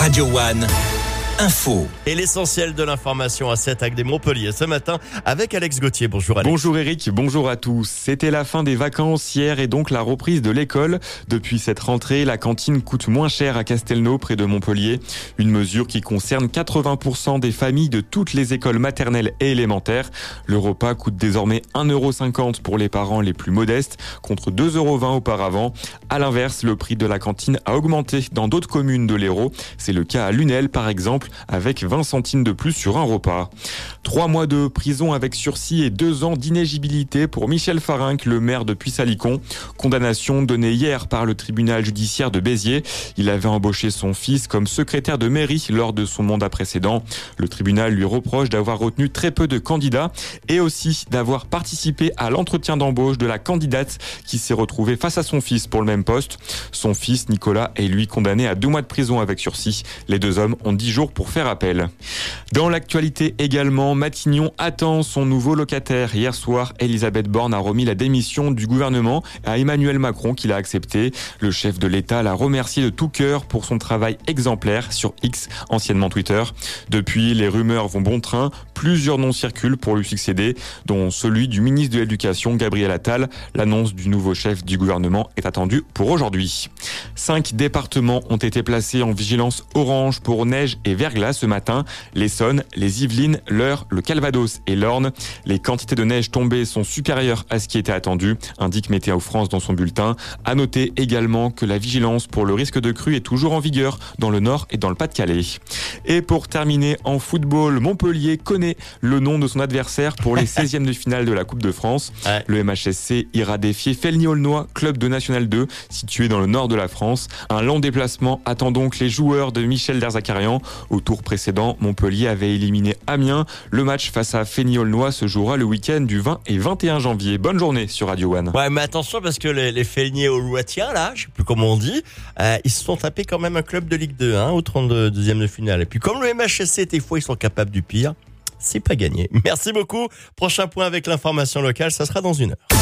Radio One. Info. Et l'essentiel de l'information à 7 avec des Montpellier ce matin avec Alex Gauthier. Bonjour Alex. Bonjour Eric, bonjour à tous. C'était la fin des vacances hier et donc la reprise de l'école. Depuis cette rentrée, la cantine coûte moins cher à Castelnau près de Montpellier. Une mesure qui concerne 80% des familles de toutes les écoles maternelles et élémentaires. Le repas coûte désormais 1,50€ pour les parents les plus modestes contre 2,20€ auparavant. À l'inverse, le prix de la cantine a augmenté dans d'autres communes de l'Hérault. C'est le cas à Lunel par exemple avec 20 centimes de plus sur un repas. Trois mois de prison avec sursis et deux ans d'inégibilité pour Michel Farinck, le maire de Puy-Salicon. Condamnation donnée hier par le tribunal judiciaire de Béziers. Il avait embauché son fils comme secrétaire de mairie lors de son mandat précédent. Le tribunal lui reproche d'avoir retenu très peu de candidats et aussi d'avoir participé à l'entretien d'embauche de la candidate qui s'est retrouvée face à son fils pour le même poste. Son fils, Nicolas, est lui condamné à deux mois de prison avec sursis. Les deux hommes ont dix jours pour faire appel. Dans l'actualité également, Matignon attend son nouveau locataire. Hier soir, Elisabeth Borne a remis la démission du gouvernement à Emmanuel Macron qui l'a accepté. Le chef de l'État l'a remercié de tout cœur pour son travail exemplaire sur X, anciennement Twitter. Depuis, les rumeurs vont bon train. Plusieurs noms circulent pour lui succéder, dont celui du ministre de l'Éducation, Gabriel Attal. L'annonce du nouveau chef du gouvernement est attendue pour aujourd'hui. Cinq départements ont été placés en vigilance orange pour neige et verglas ce matin. L'Essonne, les Yvelines, l'Eure, le Calvados et l'Orne. Les quantités de neige tombées sont supérieures à ce qui était attendu, indique Météo France dans son bulletin. À noter également que la vigilance pour le risque de crue est toujours en vigueur dans le Nord et dans le Pas-de-Calais. Et pour terminer en football, Montpellier connaît le nom de son adversaire pour les 16e de finale de la Coupe de France. Ouais. Le MHSC ira défier Felny-Aulnois, club de National 2, situé dans le nord de la France. Un long déplacement attend donc les joueurs de Michel Derzakarian. Au tour précédent, Montpellier avait éliminé Amiens. Le match face à Felny-Aulnois se jouera le week-end du 20 et 21 janvier. Bonne journée sur Radio One. Ouais, mais attention parce que les, les Feigniers au là, je sais plus comment on dit, euh, ils se sont tapés quand même un club de Ligue 2, hein, au 32e de finale. Et puis comme le MHSC, des fois, ils sont capables du pire, c'est pas gagné. Merci beaucoup. Prochain point avec l'information locale, ça sera dans une heure.